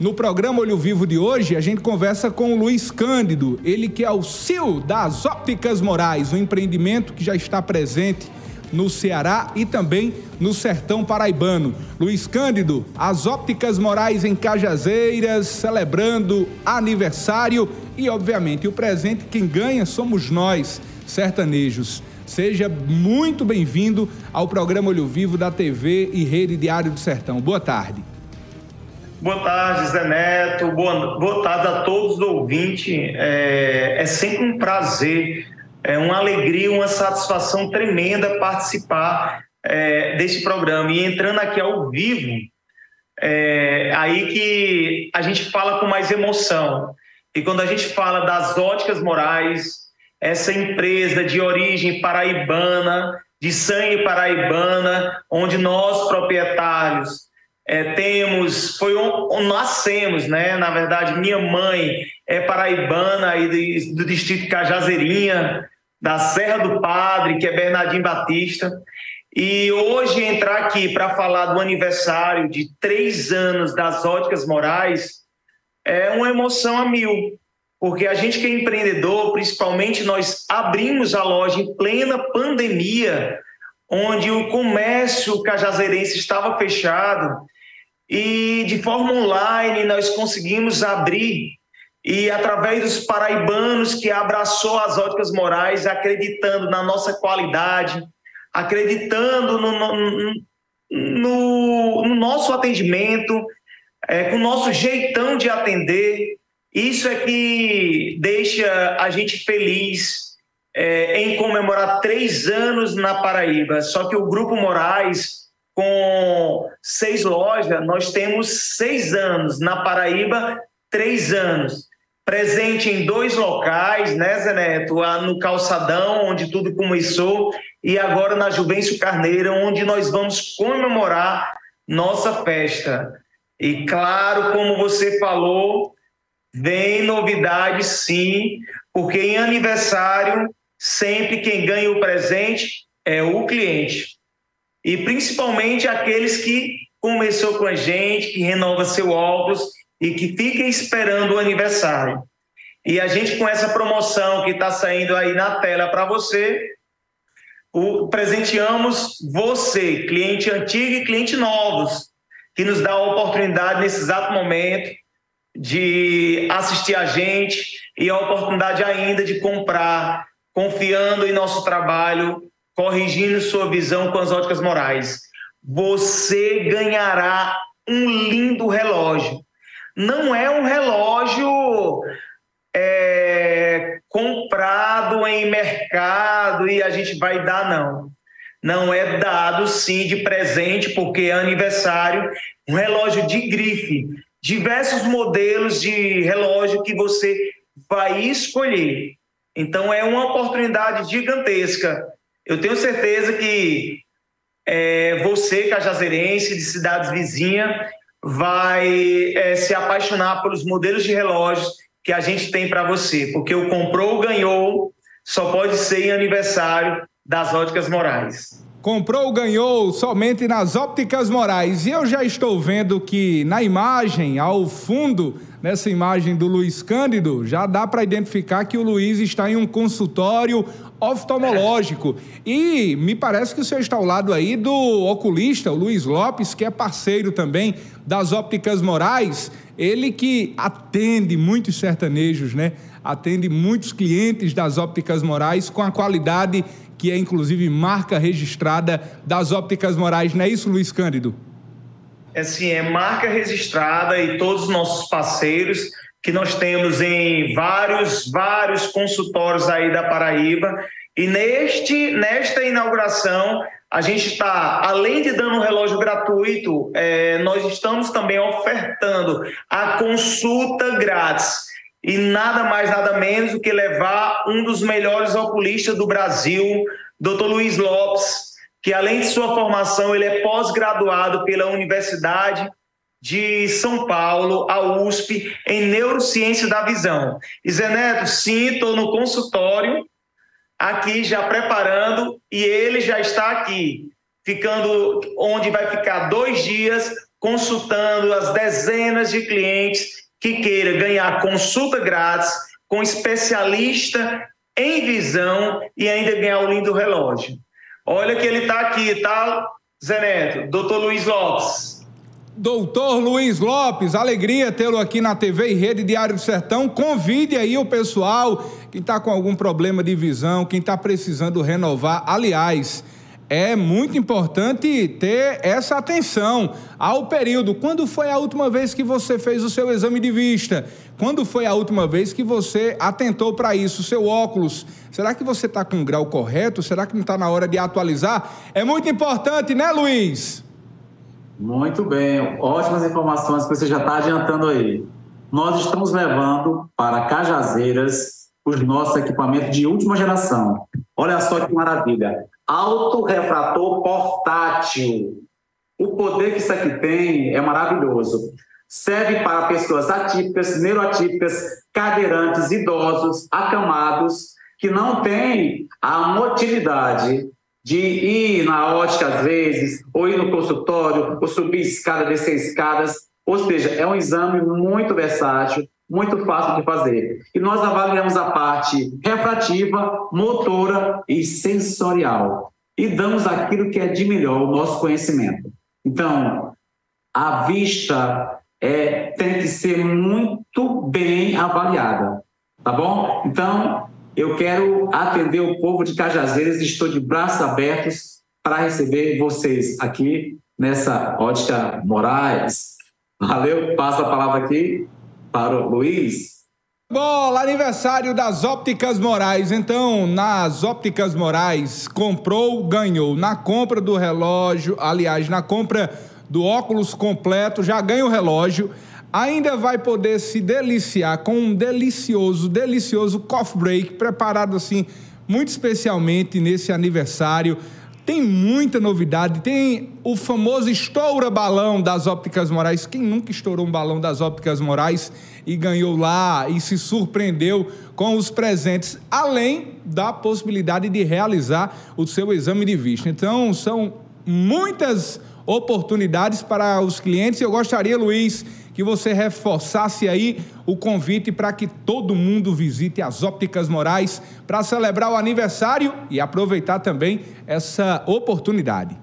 No programa Olho Vivo de hoje, a gente conversa com o Luiz Cândido, ele que é o CEO das Ópticas Morais, um empreendimento que já está presente no Ceará e também no sertão paraibano. Luiz Cândido, as Ópticas Morais em Cajazeiras, celebrando aniversário e, obviamente, o presente quem ganha somos nós, sertanejos. Seja muito bem-vindo ao programa Olho Vivo da TV e Rede Diário do Sertão. Boa tarde. Boa tarde, Zé Neto. Boa, boa tarde a todos os ouvintes. É, é sempre um prazer, é uma alegria, uma satisfação tremenda participar é, desse programa. E entrando aqui ao vivo, é aí que a gente fala com mais emoção. E quando a gente fala das óticas morais, essa empresa de origem paraibana, de sangue paraibana, onde nós, proprietários, é, temos, foi onde nascemos, né? Na verdade, minha mãe é paraibana aí do, distrito Cajazeirinha, da Serra do Padre, que é Bernardinho Batista. E hoje entrar aqui para falar do aniversário de três anos das óticas morais é uma emoção a mil, porque a gente que é empreendedor, principalmente nós abrimos a loja em plena pandemia, onde o comércio cajazeirense estava fechado e de forma online nós conseguimos abrir e através dos paraibanos que abraçou as óticas morais, acreditando na nossa qualidade, acreditando no, no, no, no nosso atendimento, é, com o nosso jeitão de atender, isso é que deixa a gente feliz é, em comemorar três anos na Paraíba. Só que o Grupo Moraes com seis lojas, nós temos seis anos. Na Paraíba, três anos. Presente em dois locais, né, Zé Neto? No Calçadão, onde tudo começou, e agora na Juvencio Carneiro, onde nós vamos comemorar nossa festa. E claro, como você falou, vem novidade sim, porque em aniversário, sempre quem ganha o presente é o cliente e principalmente aqueles que começou com a gente, que renova seu óculos e que fica esperando o aniversário. E a gente com essa promoção que está saindo aí na tela para você, o, presenteamos você, cliente antigo e cliente novos, que nos dá a oportunidade nesse exato momento de assistir a gente e a oportunidade ainda de comprar, confiando em nosso trabalho corrigindo sua visão com as óticas morais. Você ganhará um lindo relógio. Não é um relógio é, comprado em mercado e a gente vai dar, não. Não é dado sim de presente, porque é aniversário, um relógio de grife, diversos modelos de relógio que você vai escolher. Então é uma oportunidade gigantesca eu tenho certeza que é, você, cajazeirense, de cidades vizinhas, vai é, se apaixonar pelos modelos de relógios que a gente tem para você, porque o comprou, ganhou, só pode ser em aniversário das óticas morais. Comprou, ganhou somente nas ópticas morais. E eu já estou vendo que na imagem, ao fundo, nessa imagem do Luiz Cândido, já dá para identificar que o Luiz está em um consultório oftalmológico. E me parece que o senhor está ao lado aí do oculista, o Luiz Lopes, que é parceiro também das ópticas morais. Ele que atende muitos sertanejos, né? Atende muitos clientes das ópticas morais com a qualidade que é inclusive marca registrada das ópticas morais. Não é isso, Luiz Cândido? É sim, é marca registrada e todos os nossos parceiros que nós temos em vários, vários consultórios aí da Paraíba. E neste, nesta inauguração, a gente está, além de dando um relógio gratuito, é, nós estamos também ofertando a consulta grátis. E nada mais, nada menos do que levar um dos melhores oculistas do Brasil, Dr. Luiz Lopes, que além de sua formação, ele é pós-graduado pela Universidade de São Paulo, a USP, em Neurociência da Visão. E Zé Neto, sim, estou no consultório, aqui já preparando, e ele já está aqui, ficando onde vai ficar dois dias consultando as dezenas de clientes que queira ganhar consulta grátis com especialista em visão e ainda ganhar o lindo relógio. Olha que ele está aqui, tá, Zé Neto? Doutor Luiz Lopes. Doutor Luiz Lopes, alegria tê-lo aqui na TV e Rede Diário do Sertão. Convide aí o pessoal que está com algum problema de visão, quem está precisando renovar. Aliás, é muito importante ter essa atenção ao período. Quando foi a última vez que você fez o seu exame de vista? Quando foi a última vez que você atentou para isso? Seu óculos, será que você está com o grau correto? Será que não está na hora de atualizar? É muito importante, né, Luiz? Muito bem, ótimas informações que você já está adiantando aí. Nós estamos levando para Cajazeiras os nossos equipamentos de última geração. Olha só que maravilha. Autorefrator portátil. O poder que isso aqui tem é maravilhoso. Serve para pessoas atípicas, neuroatípicas, cadeirantes, idosos, acamados, que não têm a motilidade de ir na ótica às vezes, ou ir no consultório, ou subir escada, descer escadas. Ou seja, é um exame muito versátil, muito fácil de fazer. E nós avaliamos a parte refrativa, motora e sensorial. E damos aquilo que é de melhor, o nosso conhecimento. Então, a vista é, tem que ser muito bem avaliada, tá bom? Então, eu quero atender o povo de Cajazeiras e estou de braços abertos para receber vocês aqui nessa ótica Moraes. Valeu, passo a palavra aqui para o Luiz. Bola, aniversário das Ópticas Morais. Então, nas Ópticas Morais, comprou, ganhou. Na compra do relógio, aliás, na compra do óculos completo, já ganha o relógio ainda vai poder se deliciar com um delicioso, delicioso coffee break preparado assim muito especialmente nesse aniversário. Tem muita novidade, tem o famoso estoura balão das ópticas morais. Quem nunca estourou um balão das ópticas morais e ganhou lá e se surpreendeu com os presentes, além da possibilidade de realizar o seu exame de vista. Então, são muitas oportunidades para os clientes. Eu gostaria, Luiz, que você reforçasse aí o convite para que todo mundo visite as Ópticas Morais para celebrar o aniversário e aproveitar também essa oportunidade.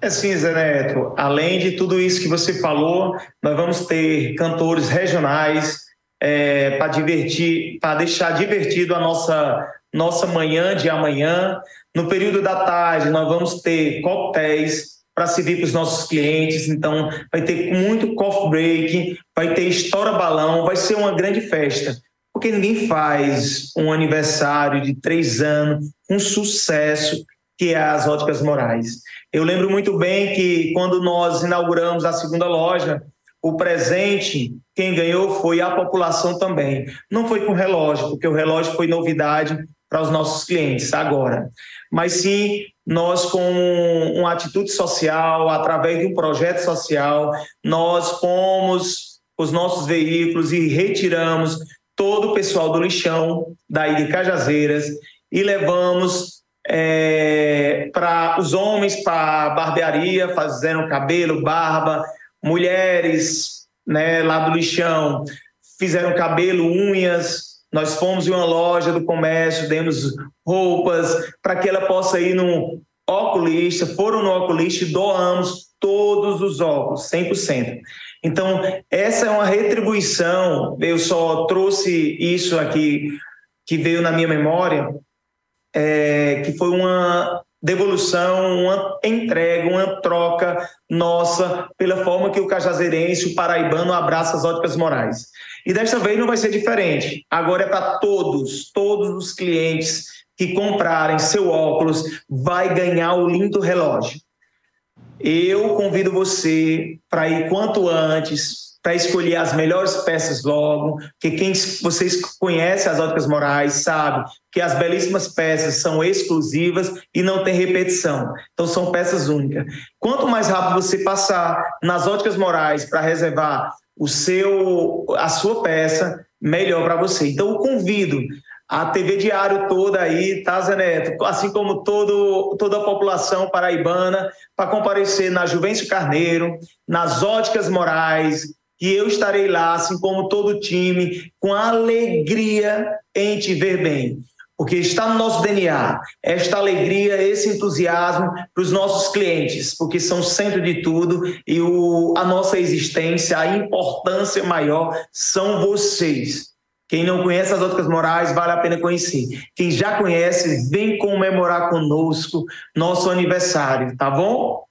É sim, Zé Neto. Além de tudo isso que você falou, nós vamos ter cantores regionais é, para divertir, para deixar divertido a nossa nossa manhã de amanhã. No período da tarde, nós vamos ter coquetéis para servir para os nossos clientes. Então, vai ter muito coffee break, vai ter estoura balão, vai ser uma grande festa. Porque ninguém faz um aniversário de três anos um sucesso que é as óticas morais. Eu lembro muito bem que quando nós inauguramos a segunda loja, o presente, quem ganhou foi a população também. Não foi com relógio, porque o relógio foi novidade para os nossos clientes agora. Mas sim nós, com uma atitude social, através de um projeto social, nós fomos os nossos veículos e retiramos todo o pessoal do lixão daí de Cajazeiras e levamos é, para os homens para barbearia, fazendo cabelo, barba, mulheres né, lá do lixão fizeram cabelo, unhas, nós fomos em uma loja do comércio, demos roupas para que ela possa ir no oculista, foram no oculista e doamos todos os óculos, 100%. Então, essa é uma retribuição, eu só trouxe isso aqui que veio na minha memória, é, que foi uma devolução, uma entrega, uma troca nossa pela forma que o cajazeirense, o paraibano abraça as óticas morais. E desta vez não vai ser diferente. Agora é para todos, todos os clientes que comprarem seu óculos vai ganhar o lindo relógio. Eu convido você para ir quanto antes, para escolher as melhores peças logo, que quem vocês conhecem as óticas morais sabe que as belíssimas peças são exclusivas e não tem repetição. Então são peças únicas. Quanto mais rápido você passar nas óticas morais para reservar o seu a sua peça, melhor para você. Então eu convido a TV Diário toda aí, tá, Zé Neto? Assim como todo, toda a população paraibana, para comparecer na Juvencio Carneiro, nas Óticas Morais, e eu estarei lá, assim como todo o time, com alegria em te ver bem. Porque está no nosso DNA esta alegria, esse entusiasmo para os nossos clientes, porque são centro de tudo e o, a nossa existência, a importância maior são vocês. Quem não conhece as Óticas Morais, vale a pena conhecer. Quem já conhece, vem comemorar conosco nosso aniversário, tá bom?